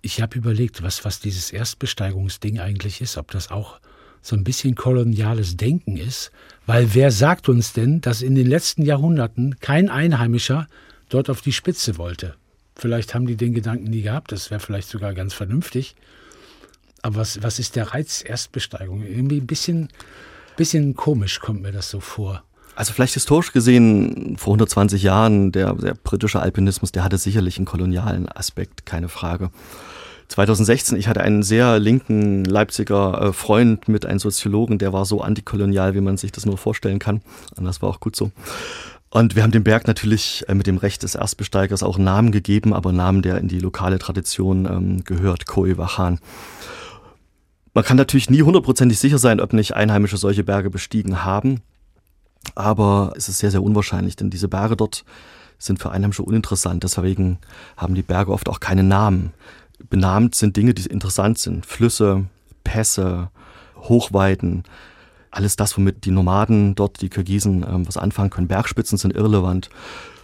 Ich habe überlegt, was, was dieses Erstbesteigungsding eigentlich ist, ob das auch so ein bisschen koloniales Denken ist, weil wer sagt uns denn, dass in den letzten Jahrhunderten kein Einheimischer dort auf die Spitze wollte? Vielleicht haben die den Gedanken nie gehabt, das wäre vielleicht sogar ganz vernünftig. Aber was, was ist der Reiz Erstbesteigung? Irgendwie ein bisschen, bisschen komisch kommt mir das so vor. Also vielleicht historisch gesehen, vor 120 Jahren, der, der britische Alpinismus, der hatte sicherlich einen kolonialen Aspekt, keine Frage. 2016, ich hatte einen sehr linken Leipziger äh, Freund mit einem Soziologen, der war so antikolonial, wie man sich das nur vorstellen kann. Und das war auch gut so. Und wir haben dem Berg natürlich äh, mit dem Recht des Erstbesteigers auch einen Namen gegeben, aber einen Namen, der in die lokale Tradition ähm, gehört, Koe-Wachan. Man kann natürlich nie hundertprozentig sicher sein, ob nicht Einheimische solche Berge bestiegen haben. Aber es ist sehr, sehr unwahrscheinlich, denn diese Berge dort sind für Einheimische uninteressant. Deswegen haben die Berge oft auch keine Namen benannt sind Dinge, die interessant sind. Flüsse, Pässe, Hochweiden, alles das, womit die Nomaden dort, die Kirgisen, ähm, was anfangen können. Bergspitzen sind irrelevant.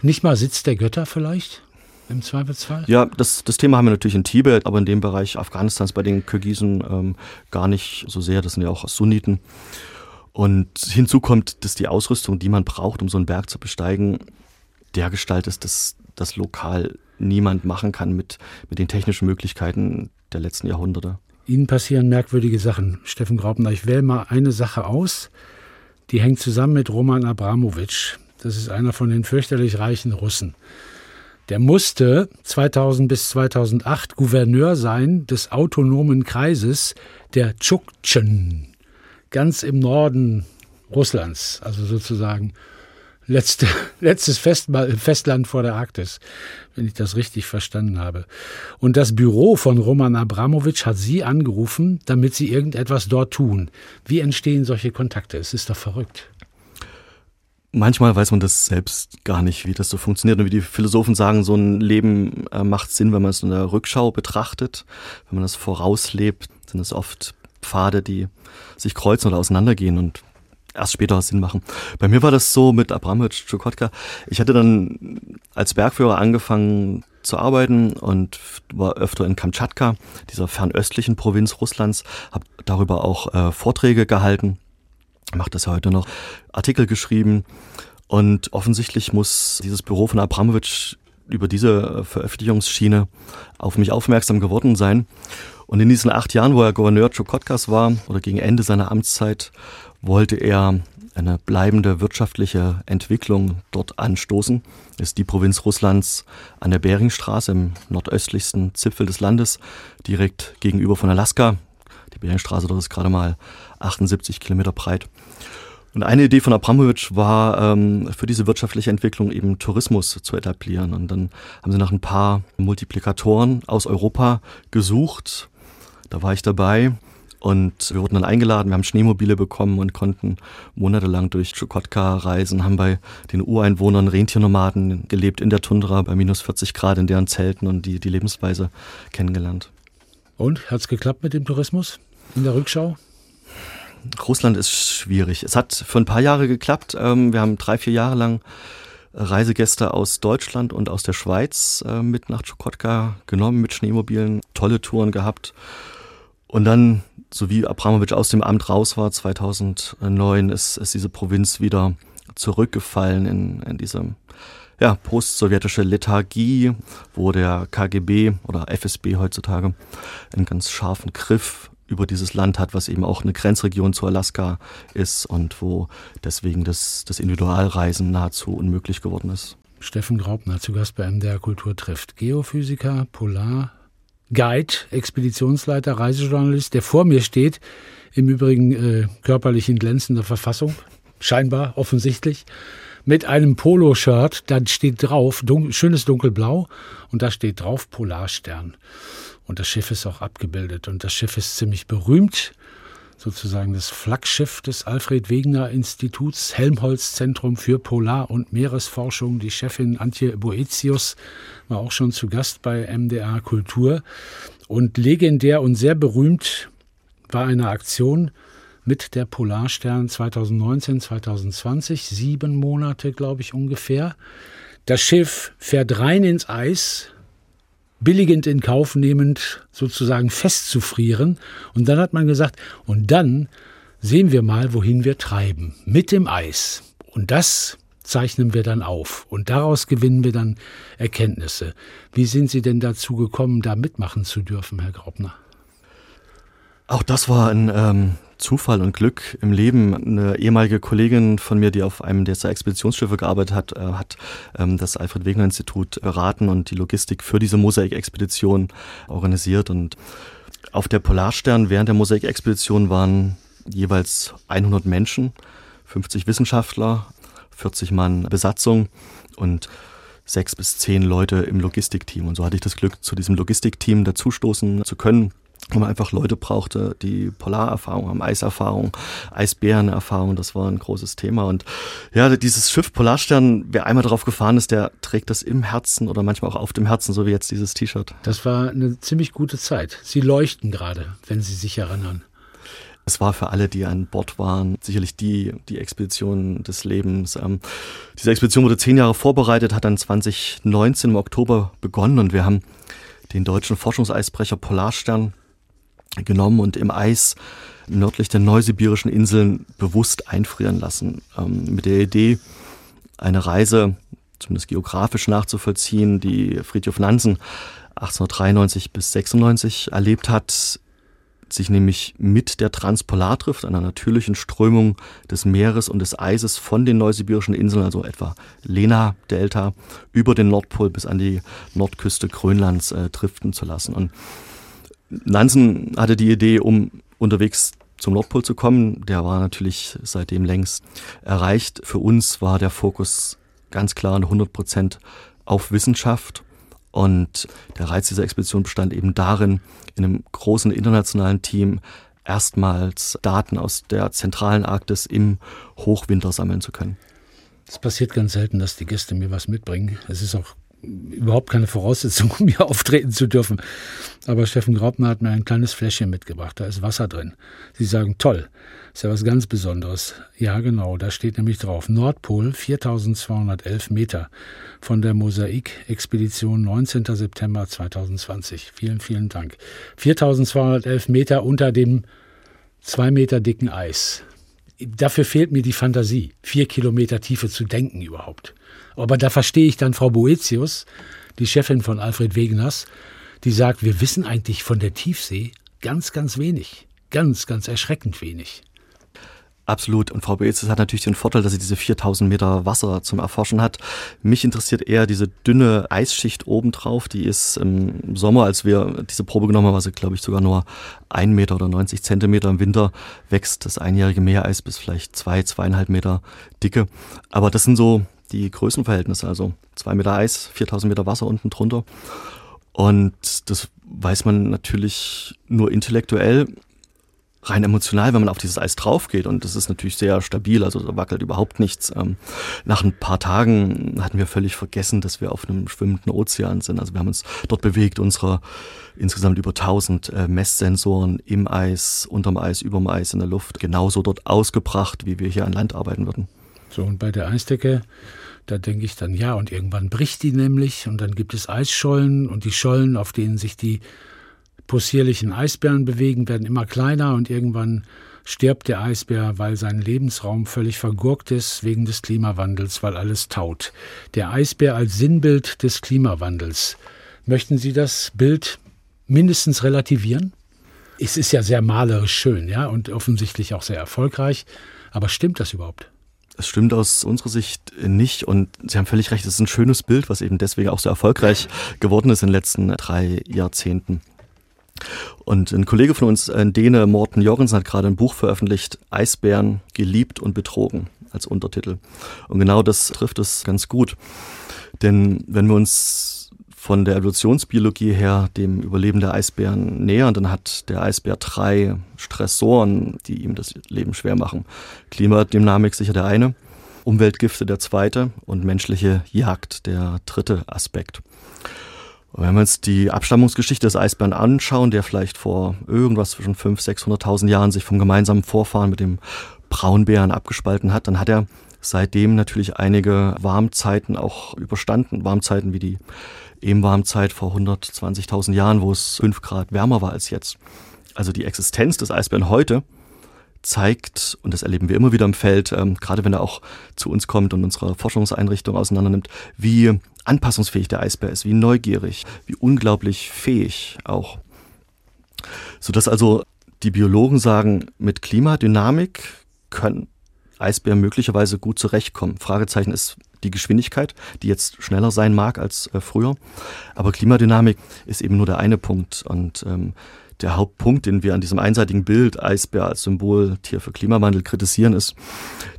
Nicht mal Sitz der Götter vielleicht? Im Zweifelsfall? Ja, das, das Thema haben wir natürlich in Tibet, aber in dem Bereich Afghanistans bei den Kirgisen ähm, gar nicht so sehr. Das sind ja auch Sunniten. Und hinzu kommt, dass die Ausrüstung, die man braucht, um so einen Berg zu besteigen, der Gestalt ist, dass das lokal niemand machen kann mit, mit den technischen Möglichkeiten der letzten Jahrhunderte. Ihnen passieren merkwürdige Sachen, Steffen Graupner. Ich wähle mal eine Sache aus, die hängt zusammen mit Roman Abramowitsch. Das ist einer von den fürchterlich reichen Russen. Der musste 2000 bis 2008 Gouverneur sein des autonomen Kreises der Tschuktschen, ganz im Norden Russlands, also sozusagen letzte, [LAUGHS] letztes Festland vor der Arktis, wenn ich das richtig verstanden habe. Und das Büro von Roman Abramowitsch hat Sie angerufen, damit Sie irgendetwas dort tun. Wie entstehen solche Kontakte? Es ist doch verrückt. Manchmal weiß man das selbst gar nicht, wie das so funktioniert. Und wie die Philosophen sagen, so ein Leben äh, macht Sinn, wenn man es in der Rückschau betrachtet. Wenn man das vorauslebt, sind es oft Pfade, die sich kreuzen oder auseinandergehen. Und erst später Sinn machen. Bei mir war das so mit Abramovic Tschukotka. Ich hatte dann als Bergführer angefangen zu arbeiten und war öfter in Kamtschatka, dieser fernöstlichen Provinz Russlands, habe darüber auch äh, Vorträge gehalten, mache das ja heute noch, Artikel geschrieben und offensichtlich muss dieses Büro von Abramovic über diese Veröffentlichungsschiene auf mich aufmerksam geworden sein. Und in diesen acht Jahren, wo er Gouverneur Tschukotkas war, oder gegen Ende seiner Amtszeit, wollte er eine bleibende wirtschaftliche Entwicklung dort anstoßen. Ist die Provinz Russlands an der Beringstraße im nordöstlichsten Zipfel des Landes, direkt gegenüber von Alaska. Die Beringstraße dort ist gerade mal 78 Kilometer breit. Und eine Idee von Abramowitsch war, ähm, für diese wirtschaftliche Entwicklung eben Tourismus zu etablieren. Und dann haben sie nach ein paar Multiplikatoren aus Europa gesucht. Da war ich dabei. Und wir wurden dann eingeladen, wir haben Schneemobile bekommen und konnten monatelang durch Chukotka reisen, haben bei den Ureinwohnern Rentiernomaden gelebt in der Tundra bei minus 40 Grad in deren Zelten und die, die Lebensweise kennengelernt. Und hat es geklappt mit dem Tourismus in der Rückschau? Russland ist schwierig. Es hat für ein paar Jahre geklappt. Ähm, wir haben drei, vier Jahre lang Reisegäste aus Deutschland und aus der Schweiz äh, mit nach Tschukotka genommen, mit Schneemobilen, tolle Touren gehabt. Und dann, so wie Abramowitsch aus dem Amt raus war, 2009, ist, ist diese Provinz wieder zurückgefallen in, in diese ja, postsowjetische Lethargie, wo der KGB oder FSB heutzutage einen ganz scharfen Griff über dieses Land hat, was eben auch eine Grenzregion zu Alaska ist und wo deswegen das, das Individualreisen nahezu unmöglich geworden ist. Steffen Graubner zu Gast bei MDR Kultur trifft. Geophysiker, Polar, Guide, Expeditionsleiter, Reisejournalist, der vor mir steht, im Übrigen äh, körperlich in glänzender Verfassung, scheinbar, offensichtlich, mit einem Poloshirt, da steht drauf, dun schönes dunkelblau, und da steht drauf Polarstern. Und das Schiff ist auch abgebildet. Und das Schiff ist ziemlich berühmt. Sozusagen das Flaggschiff des Alfred Wegener Instituts, Helmholtz Zentrum für Polar- und Meeresforschung. Die Chefin Antje Boetius war auch schon zu Gast bei MDR Kultur. Und legendär und sehr berühmt war eine Aktion mit der Polarstern 2019, 2020, sieben Monate, glaube ich, ungefähr. Das Schiff fährt rein ins Eis, billigend in Kauf nehmend sozusagen festzufrieren. Und dann hat man gesagt, und dann sehen wir mal, wohin wir treiben, mit dem Eis. Und das zeichnen wir dann auf. Und daraus gewinnen wir dann Erkenntnisse. Wie sind Sie denn dazu gekommen, da mitmachen zu dürfen, Herr Graubner? Auch das war ein ähm, Zufall und Glück im Leben. Eine ehemalige Kollegin von mir, die auf einem dieser Expeditionsschiffe gearbeitet hat, äh, hat ähm, das Alfred Wegener Institut beraten und die Logistik für diese Mosaik-Expedition organisiert. Und auf der Polarstern während der Mosaik-Expedition waren jeweils 100 Menschen, 50 Wissenschaftler, 40 Mann Besatzung und sechs bis zehn Leute im Logistikteam. Und so hatte ich das Glück, zu diesem Logistikteam dazustoßen zu können wo man einfach Leute brauchte, die Polarerfahrung haben, Eiserfahrung, Eisbärenerfahrung, das war ein großes Thema. Und ja, dieses Schiff Polarstern, wer einmal drauf gefahren ist, der trägt das im Herzen oder manchmal auch auf dem Herzen, so wie jetzt dieses T-Shirt. Das war eine ziemlich gute Zeit. Sie leuchten gerade, wenn Sie sich erinnern. Es war für alle, die an Bord waren, sicherlich die, die Expedition des Lebens. Ähm, diese Expedition wurde zehn Jahre vorbereitet, hat dann 2019 im Oktober begonnen und wir haben den deutschen Forschungseisbrecher Polarstern genommen und im Eis nördlich der neusibirischen Inseln bewusst einfrieren lassen. Ähm, mit der Idee, eine Reise zumindest geografisch nachzuvollziehen, die Friedhof Nansen 1893 bis 96 erlebt hat, sich nämlich mit der Transpolardrift, einer natürlichen Strömung des Meeres und des Eises von den neusibirischen Inseln, also etwa Lena-Delta, über den Nordpol bis an die Nordküste Grönlands äh, driften zu lassen. Und Nansen hatte die Idee, um unterwegs zum Nordpol zu kommen. Der war natürlich seitdem längst erreicht. Für uns war der Fokus ganz klar 100 Prozent auf Wissenschaft. Und der Reiz dieser Expedition bestand eben darin, in einem großen internationalen Team erstmals Daten aus der zentralen Arktis im Hochwinter sammeln zu können. Es passiert ganz selten, dass die Gäste mir was mitbringen. Es ist auch überhaupt keine Voraussetzung, [LAUGHS] um hier auftreten zu dürfen. Aber Steffen Graubner hat mir ein kleines Fläschchen mitgebracht. Da ist Wasser drin. Sie sagen, toll, ist ja was ganz Besonderes. Ja, genau, da steht nämlich drauf. Nordpol 4211 Meter von der Mosaik-Expedition 19. September 2020. Vielen, vielen Dank. 4211 Meter unter dem zwei Meter dicken Eis. Dafür fehlt mir die Fantasie, vier Kilometer Tiefe zu denken überhaupt. Aber da verstehe ich dann Frau Boetius, die Chefin von Alfred Wegeners, die sagt, wir wissen eigentlich von der Tiefsee ganz, ganz wenig. Ganz, ganz erschreckend wenig. Absolut. Und Frau Boetius hat natürlich den Vorteil, dass sie diese 4000 Meter Wasser zum Erforschen hat. Mich interessiert eher diese dünne Eisschicht obendrauf. Die ist im Sommer, als wir diese Probe genommen haben, war sie, glaube ich, sogar nur ein Meter oder 90 Zentimeter. Im Winter wächst das einjährige Meereis bis vielleicht zwei, zweieinhalb Meter dicke. Aber das sind so die Größenverhältnisse, also zwei Meter Eis, 4000 Meter Wasser unten drunter. Und das weiß man natürlich nur intellektuell, rein emotional, wenn man auf dieses Eis drauf geht. Und das ist natürlich sehr stabil, also da wackelt überhaupt nichts. Ähm, nach ein paar Tagen hatten wir völlig vergessen, dass wir auf einem schwimmenden Ozean sind. Also wir haben uns dort bewegt, unsere insgesamt über 1000 äh, Messsensoren im Eis, unterm Eis, überm Eis, in der Luft, genauso dort ausgebracht, wie wir hier an Land arbeiten würden. So, und bei der Eisdecke, da denke ich dann, ja, und irgendwann bricht die nämlich und dann gibt es Eisschollen und die Schollen, auf denen sich die possierlichen Eisbären bewegen, werden immer kleiner und irgendwann stirbt der Eisbär, weil sein Lebensraum völlig vergurkt ist wegen des Klimawandels, weil alles taut. Der Eisbär als Sinnbild des Klimawandels. Möchten Sie das Bild mindestens relativieren? Es ist ja sehr malerisch schön, ja, und offensichtlich auch sehr erfolgreich. Aber stimmt das überhaupt? Es stimmt aus unserer Sicht nicht und Sie haben völlig recht, es ist ein schönes Bild, was eben deswegen auch so erfolgreich geworden ist in den letzten drei Jahrzehnten. Und ein Kollege von uns, ein Däne, Morten Jorgensen, hat gerade ein Buch veröffentlicht, Eisbären, geliebt und betrogen als Untertitel. Und genau das trifft es ganz gut. Denn wenn wir uns von der Evolutionsbiologie her dem Überleben der Eisbären nähern, dann hat der Eisbär drei Stressoren, die ihm das Leben schwer machen. Klimadynamik sicher der eine, Umweltgifte der zweite und menschliche Jagd der dritte Aspekt. Wenn wir uns die Abstammungsgeschichte des Eisbären anschauen, der vielleicht vor irgendwas zwischen 500.000, 600.000 Jahren sich vom gemeinsamen Vorfahren mit dem Braunbären abgespalten hat, dann hat er seitdem natürlich einige Warmzeiten auch überstanden. Warmzeiten wie die Ebenwarmzeit vor 120.000 Jahren, wo es fünf Grad wärmer war als jetzt. Also die Existenz des Eisbären heute zeigt, und das erleben wir immer wieder im Feld, ähm, gerade wenn er auch zu uns kommt und unsere Forschungseinrichtung auseinandernimmt, wie anpassungsfähig der Eisbär ist, wie neugierig, wie unglaublich fähig auch. Sodass also die Biologen sagen, mit Klimadynamik können Eisbären möglicherweise gut zurechtkommen. Fragezeichen ist die Geschwindigkeit, die jetzt schneller sein mag als äh, früher. Aber Klimadynamik ist eben nur der eine Punkt. Und ähm, der Hauptpunkt, den wir an diesem einseitigen Bild Eisbär als Symboltier für Klimawandel kritisieren, ist,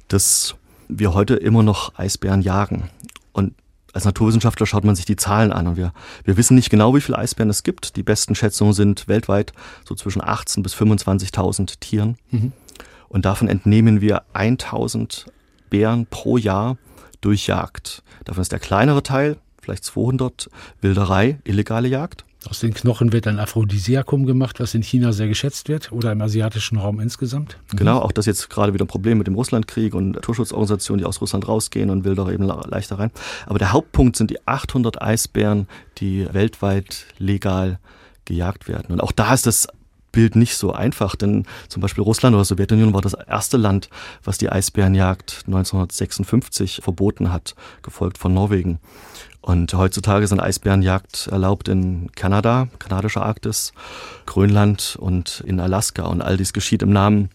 dass wir heute immer noch Eisbären jagen. Und als Naturwissenschaftler schaut man sich die Zahlen an und wir, wir wissen nicht genau, wie viele Eisbären es gibt. Die besten Schätzungen sind weltweit so zwischen 18.000 bis 25.000 Tieren. Mhm. Und davon entnehmen wir 1000 Bären pro Jahr durch Jagd. Davon ist der kleinere Teil, vielleicht 200, Wilderei, illegale Jagd. Aus den Knochen wird ein Aphrodisiakum gemacht, was in China sehr geschätzt wird oder im asiatischen Raum insgesamt. Mhm. Genau, auch das jetzt gerade wieder ein Problem mit dem Russlandkrieg und Naturschutzorganisationen, die aus Russland rausgehen und Wilderer eben leichter rein. Aber der Hauptpunkt sind die 800 Eisbären, die weltweit legal gejagt werden. Und auch da ist das Bild nicht so einfach, denn zum Beispiel Russland oder Sowjetunion war das erste Land, was die Eisbärenjagd 1956 verboten hat, gefolgt von Norwegen. Und heutzutage sind Eisbärenjagd erlaubt in Kanada, kanadischer Arktis, Grönland und in Alaska. Und all dies geschieht im Namen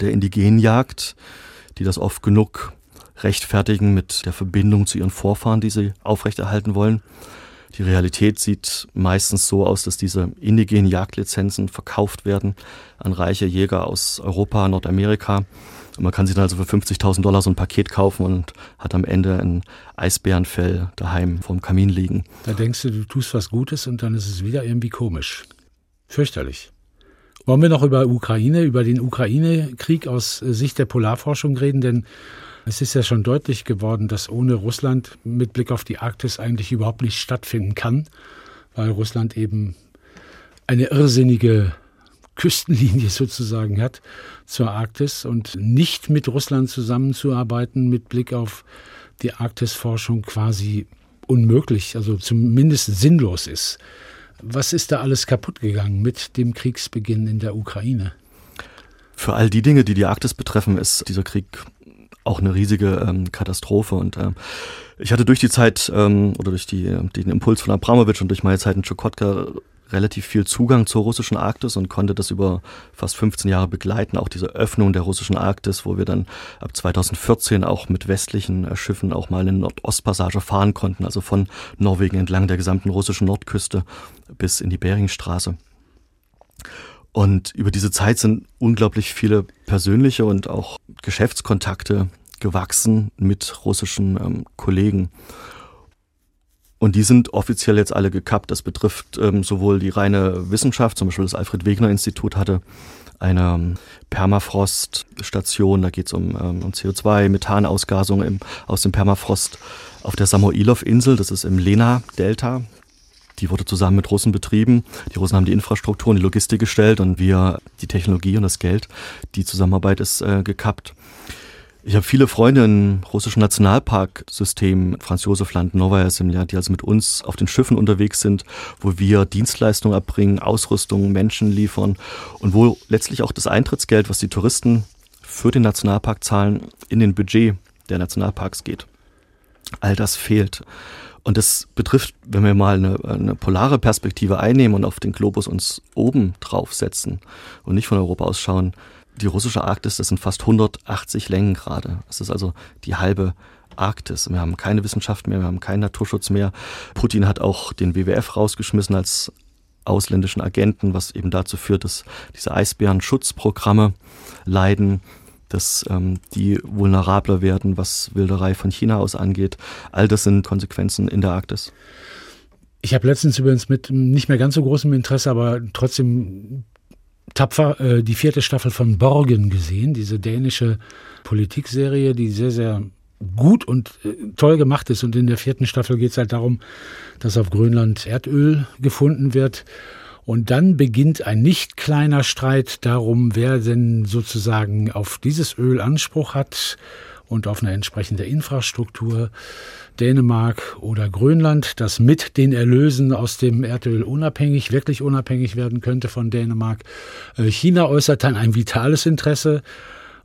der indigenen Jagd, die das oft genug rechtfertigen mit der Verbindung zu ihren Vorfahren, die sie aufrechterhalten wollen. Die Realität sieht meistens so aus, dass diese indigenen Jagdlizenzen verkauft werden an reiche Jäger aus Europa, Nordamerika und man kann sich dann also für 50.000 Dollar so ein Paket kaufen und hat am Ende ein Eisbärenfell daheim vorm Kamin liegen. Da denkst du, du tust was Gutes und dann ist es wieder irgendwie komisch. Fürchterlich. Wollen wir noch über Ukraine, über den Ukraine-Krieg aus Sicht der Polarforschung reden? Denn es ist ja schon deutlich geworden, dass ohne Russland mit Blick auf die Arktis eigentlich überhaupt nicht stattfinden kann, weil Russland eben eine irrsinnige Küstenlinie [LAUGHS] sozusagen hat zur Arktis und nicht mit Russland zusammenzuarbeiten mit Blick auf die Arktisforschung quasi unmöglich, also zumindest sinnlos ist. Was ist da alles kaputt gegangen mit dem Kriegsbeginn in der Ukraine? Für all die Dinge, die die Arktis betreffen, ist dieser Krieg auch eine riesige ähm, Katastrophe. Und ähm, ich hatte durch die Zeit ähm, oder durch die, den Impuls von Abramowitsch und durch meine Zeit in Tschukotka relativ viel Zugang zur russischen Arktis und konnte das über fast 15 Jahre begleiten, auch diese Öffnung der russischen Arktis, wo wir dann ab 2014 auch mit westlichen äh, Schiffen auch mal in Nordostpassage fahren konnten, also von Norwegen entlang der gesamten russischen Nordküste bis in die Beringstraße. Und über diese Zeit sind unglaublich viele persönliche und auch Geschäftskontakte gewachsen mit russischen ähm, Kollegen. Und die sind offiziell jetzt alle gekappt. Das betrifft ähm, sowohl die reine Wissenschaft, zum Beispiel das Alfred Wegener Institut hatte eine ähm, Permafrost-Station, da geht es um, ähm, um CO2, Methanausgasung im, aus dem Permafrost auf der Samoilov-Insel, das ist im Lena-Delta. Die wurde zusammen mit Russen betrieben. Die Russen haben die Infrastruktur und die Logistik gestellt und wir die Technologie und das Geld. Die Zusammenarbeit ist äh, gekappt. Ich habe viele Freunde im russischen Nationalparksystem, Franz Josef Land, Novaya Semlja, die also mit uns auf den Schiffen unterwegs sind, wo wir Dienstleistungen erbringen, Ausrüstung, Menschen liefern und wo letztlich auch das Eintrittsgeld, was die Touristen für den Nationalpark zahlen, in den Budget der Nationalparks geht. All das fehlt. Und das betrifft, wenn wir mal eine, eine, polare Perspektive einnehmen und auf den Globus uns oben draufsetzen und nicht von Europa aus schauen, die russische Arktis, das sind fast 180 Längengrade. Das ist also die halbe Arktis. Wir haben keine Wissenschaft mehr, wir haben keinen Naturschutz mehr. Putin hat auch den WWF rausgeschmissen als ausländischen Agenten, was eben dazu führt, dass diese Eisbärenschutzprogramme leiden dass ähm, die vulnerabler werden, was Wilderei von China aus angeht. All das sind Konsequenzen in der Arktis. Ich habe letztens übrigens mit nicht mehr ganz so großem Interesse, aber trotzdem tapfer äh, die vierte Staffel von Borgen gesehen, diese dänische Politikserie, die sehr, sehr gut und äh, toll gemacht ist. Und in der vierten Staffel geht es halt darum, dass auf Grönland Erdöl gefunden wird. Und dann beginnt ein nicht kleiner Streit darum, wer denn sozusagen auf dieses Öl Anspruch hat und auf eine entsprechende Infrastruktur. Dänemark oder Grönland, das mit den Erlösen aus dem Erdöl unabhängig, wirklich unabhängig werden könnte von Dänemark. Äh, China äußert dann ein vitales Interesse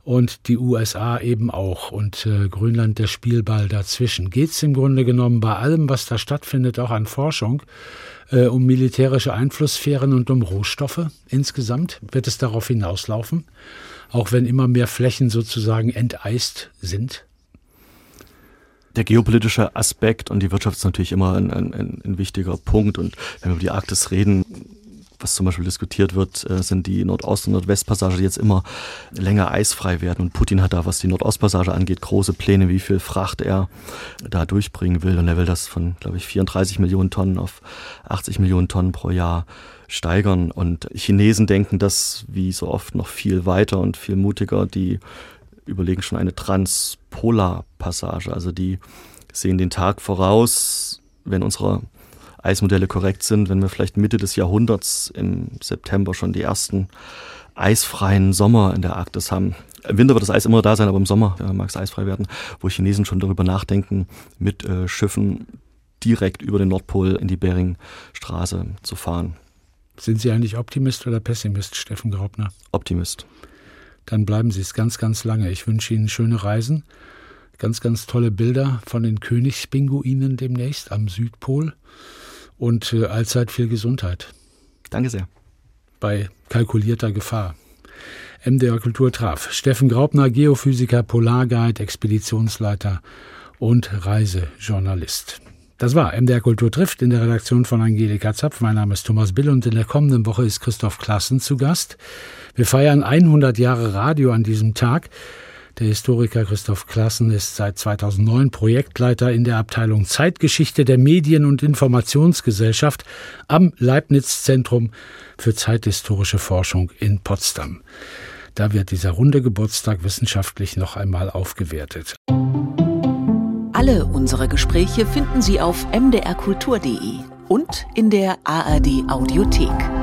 und die USA eben auch und äh, Grönland der Spielball dazwischen. Geht es im Grunde genommen bei allem, was da stattfindet, auch an Forschung, äh, um militärische Einflusssphären und um Rohstoffe insgesamt? Wird es darauf hinauslaufen? Auch wenn immer mehr Flächen sozusagen enteist sind? der geopolitische Aspekt und die Wirtschaft ist natürlich immer ein, ein, ein, wichtiger Punkt. Und wenn wir über die Arktis reden, was zum Beispiel diskutiert wird, äh, sind die Nordost- und Nordwestpassage, die jetzt immer länger eisfrei werden. Und Putin hat da, was die Nordostpassage angeht, große Pläne, wie viel Fracht er da durchbringen will. Und er will das von, glaube ich, 34 Millionen Tonnen auf 80 Millionen Tonnen pro Jahr steigern. Und Chinesen denken das wie so oft noch viel weiter und viel mutiger. Die überlegen schon eine Transpolarpassage. Also die sehen den Tag voraus, wenn unsere Eismodelle korrekt sind, wenn wir vielleicht Mitte des Jahrhunderts im September schon die ersten eisfreien Sommer in der Arktis haben. Im Winter wird das Eis immer da sein, aber im Sommer ja, mag es eisfrei werden, wo Chinesen schon darüber nachdenken, mit äh, Schiffen direkt über den Nordpol in die Beringstraße zu fahren. Sind Sie eigentlich Optimist oder Pessimist, Steffen Graubner? Optimist. Dann bleiben Sie es ganz, ganz lange. Ich wünsche Ihnen schöne Reisen, ganz, ganz tolle Bilder von den Königspinguinen demnächst am Südpol und äh, allzeit viel Gesundheit. Danke sehr. Bei kalkulierter Gefahr. MDR Kultur traf Steffen Graubner, Geophysiker, Polarguide, Expeditionsleiter und Reisejournalist. Das war MDR Kultur trifft in der Redaktion von Angelika Zapf. Mein Name ist Thomas Bill und in der kommenden Woche ist Christoph Klassen zu Gast. Wir feiern 100 Jahre Radio an diesem Tag. Der Historiker Christoph Klassen ist seit 2009 Projektleiter in der Abteilung Zeitgeschichte der Medien- und Informationsgesellschaft am Leibniz-Zentrum für zeithistorische Forschung in Potsdam. Da wird dieser runde Geburtstag wissenschaftlich noch einmal aufgewertet. Alle unsere Gespräche finden Sie auf mdrkultur.de und in der ARD Audiothek.